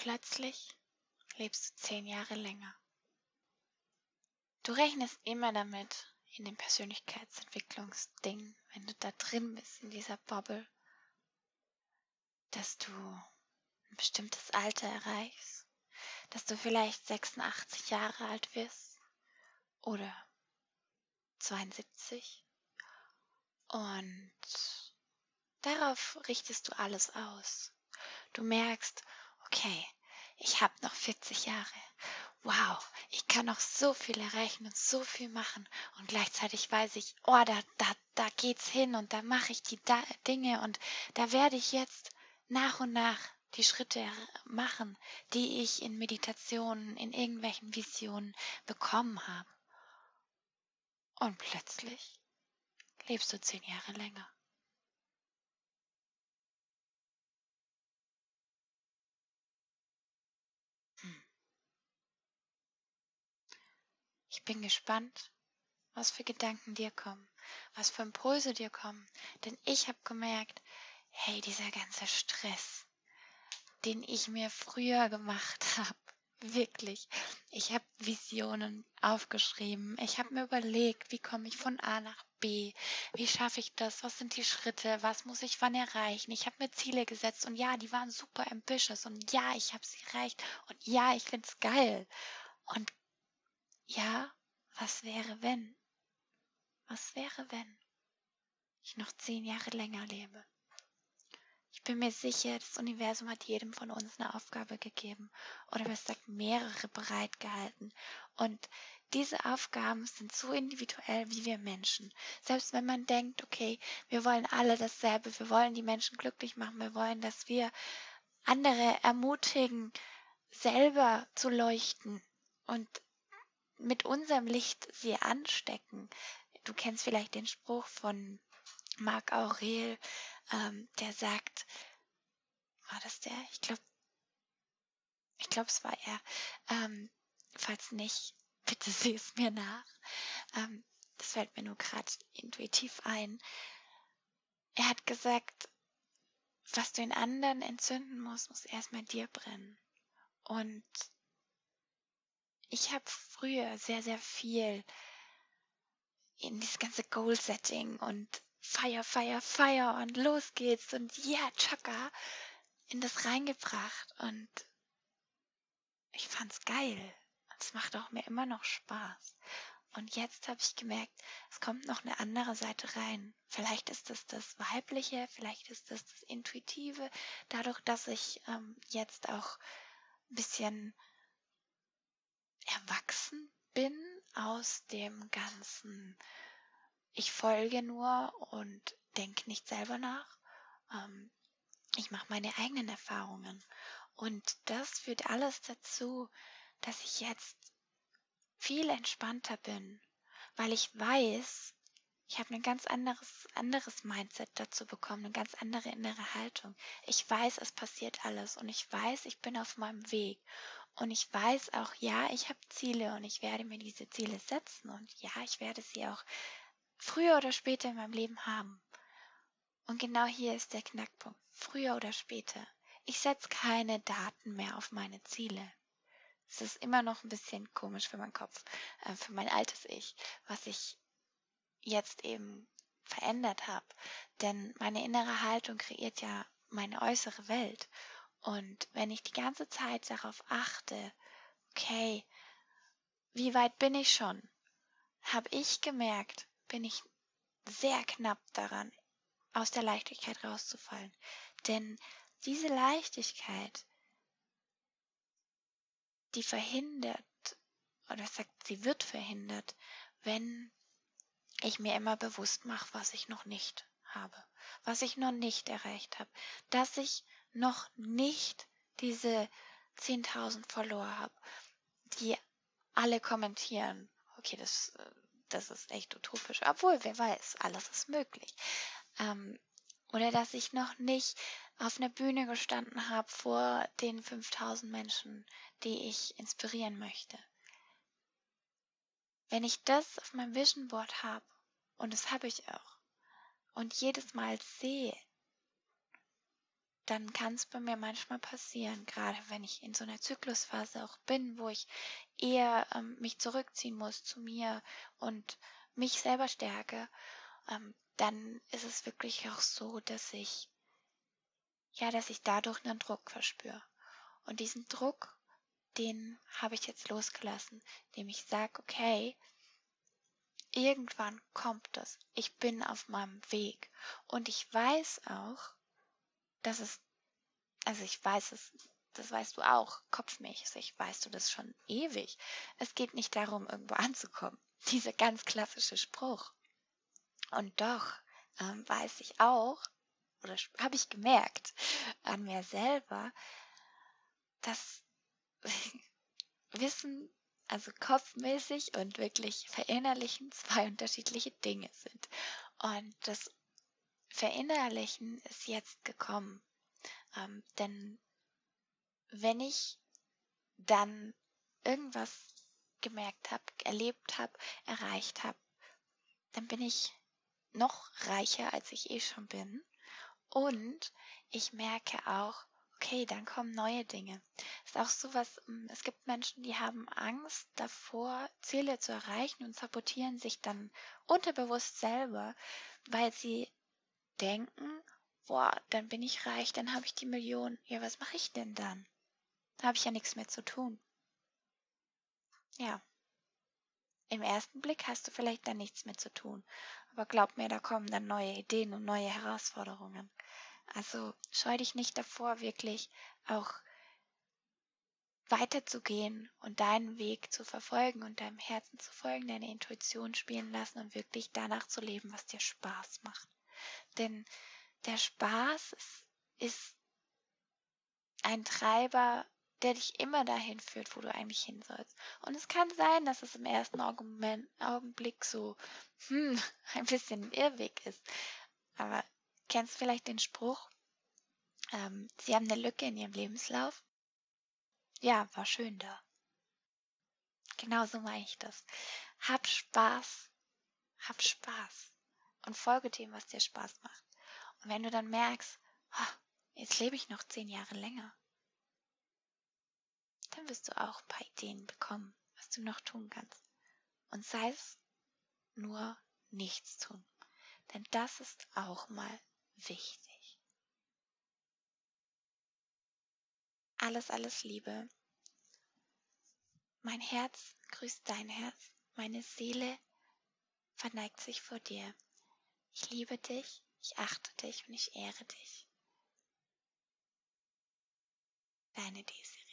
Plötzlich lebst du zehn Jahre länger. Du rechnest immer damit in dem Persönlichkeitsentwicklungsding, wenn du da drin bist in dieser Bubble, dass du ein bestimmtes Alter erreichst, dass du vielleicht 86 Jahre alt wirst oder 72 und darauf richtest du alles aus. Du merkst, okay, ich habe noch 40 Jahre. Wow, ich kann noch so viel erreichen und so viel machen. Und gleichzeitig weiß ich, oh, da, da, da geht's hin und da mache ich die da Dinge und da werde ich jetzt nach und nach die Schritte machen, die ich in Meditationen, in irgendwelchen Visionen bekommen habe. Und plötzlich lebst du zehn Jahre länger. Bin gespannt, was für Gedanken dir kommen, was für Impulse dir kommen. Denn ich habe gemerkt, hey, dieser ganze Stress, den ich mir früher gemacht habe, wirklich. Ich habe Visionen aufgeschrieben. Ich habe mir überlegt, wie komme ich von A nach B? Wie schaffe ich das? Was sind die Schritte? Was muss ich wann erreichen? Ich habe mir Ziele gesetzt und ja, die waren super ambitious und ja, ich habe sie erreicht und ja, ich finde es geil. Und ja, was wäre wenn? Was wäre wenn ich noch zehn Jahre länger lebe? Ich bin mir sicher, das Universum hat jedem von uns eine Aufgabe gegeben oder besser gesagt mehrere bereitgehalten. Und diese Aufgaben sind so individuell wie wir Menschen. Selbst wenn man denkt, okay, wir wollen alle dasselbe, wir wollen die Menschen glücklich machen, wir wollen, dass wir andere ermutigen, selber zu leuchten und mit unserem Licht sie anstecken. Du kennst vielleicht den Spruch von Marc Aurel, ähm, der sagt, war das der? Ich glaube, ich glaube, es war er. Ähm, falls nicht, bitte sieh es mir nach. Ähm, das fällt mir nur gerade intuitiv ein. Er hat gesagt, was du in anderen entzünden musst, muss erstmal dir brennen. Und ich habe früher sehr, sehr viel in dieses ganze Goal-Setting und Feier, Feier, Feier und los geht's und yeah, Chaka in das reingebracht und ich fand's geil. Es macht auch mir immer noch Spaß. Und jetzt habe ich gemerkt, es kommt noch eine andere Seite rein. Vielleicht ist es das Weibliche, vielleicht ist es das Intuitive. Dadurch, dass ich ähm, jetzt auch ein bisschen erwachsen bin aus dem ganzen ich folge nur und denke nicht selber nach. Ähm, ich mache meine eigenen Erfahrungen. Und das führt alles dazu, dass ich jetzt viel entspannter bin, weil ich weiß, ich habe ein ganz anderes, anderes Mindset dazu bekommen, eine ganz andere innere Haltung. Ich weiß, es passiert alles und ich weiß, ich bin auf meinem Weg. Und ich weiß auch, ja, ich habe Ziele und ich werde mir diese Ziele setzen und ja, ich werde sie auch früher oder später in meinem Leben haben. Und genau hier ist der Knackpunkt. Früher oder später. Ich setze keine Daten mehr auf meine Ziele. Es ist immer noch ein bisschen komisch für meinen Kopf, äh, für mein altes Ich, was ich jetzt eben verändert habe. Denn meine innere Haltung kreiert ja meine äußere Welt. Und wenn ich die ganze Zeit darauf achte, okay, wie weit bin ich schon, habe ich gemerkt, bin ich sehr knapp daran, aus der Leichtigkeit rauszufallen. Denn diese Leichtigkeit, die verhindert, oder sagt, sie wird verhindert, wenn ich mir immer bewusst mache, was ich noch nicht habe, was ich noch nicht erreicht habe, dass ich noch nicht diese 10.000 Follower habe, die alle kommentieren. Okay, das äh, das ist echt utopisch. Obwohl, wer weiß, alles ist möglich. Ähm, oder dass ich noch nicht auf einer Bühne gestanden habe vor den 5000 Menschen, die ich inspirieren möchte. Wenn ich das auf meinem Vision Board habe, und das habe ich auch, und jedes Mal sehe, dann kann es bei mir manchmal passieren, gerade wenn ich in so einer Zyklusphase auch bin, wo ich eher ähm, mich zurückziehen muss zu mir und mich selber stärke, ähm, dann ist es wirklich auch so, dass ich ja, dass ich dadurch einen Druck verspüre. Und diesen Druck, den habe ich jetzt losgelassen, indem ich sage, okay, irgendwann kommt das. Ich bin auf meinem Weg. Und ich weiß auch, dass es, also ich weiß es, das weißt du auch, kopfmäßig weißt du das schon ewig. Es geht nicht darum, irgendwo anzukommen. Dieser ganz klassische Spruch. Und doch ähm, weiß ich auch, oder habe ich gemerkt an mir selber, dass Wissen, also kopfmäßig und wirklich verinnerlichen zwei unterschiedliche Dinge sind. Und das Verinnerlichen ist jetzt gekommen. Ähm, denn wenn ich dann irgendwas gemerkt habe, erlebt habe, erreicht habe, dann bin ich noch reicher, als ich eh schon bin. Und ich merke auch, okay, dann kommen neue Dinge. Ist auch so was, hm, es gibt Menschen, die haben Angst davor, Ziele zu erreichen und sabotieren sich dann unterbewusst selber, weil sie denken, boah, dann bin ich reich, dann habe ich die Million. Ja, was mache ich denn dann? Da habe ich ja nichts mehr zu tun. Ja. Im ersten Blick hast du vielleicht dann nichts mehr zu tun. Aber glaub mir, da kommen dann neue Ideen und neue Herausforderungen. Also scheu dich nicht davor, wirklich auch weiterzugehen und deinen Weg zu verfolgen und deinem Herzen zu folgen, deine Intuition spielen lassen und wirklich danach zu leben, was dir Spaß macht. Denn der Spaß ist, ist ein Treiber, der dich immer dahin führt, wo du eigentlich hin sollst. Und es kann sein, dass es im ersten Augenblick so hm, ein bisschen ein Irrweg ist. Aber kennst du vielleicht den Spruch, ähm, Sie haben eine Lücke in Ihrem Lebenslauf? Ja, war schön da. Genau so meine ich das. Hab Spaß. Hab Spaß. Und folge dem, was dir Spaß macht. Und wenn du dann merkst, oh, jetzt lebe ich noch zehn Jahre länger, dann wirst du auch ein paar Ideen bekommen, was du noch tun kannst. Und sei es nur nichts tun. Denn das ist auch mal wichtig. Alles, alles Liebe. Mein Herz grüßt dein Herz. Meine Seele verneigt sich vor dir. Ich liebe dich, ich achte dich und ich ehre dich. Deine Desiree.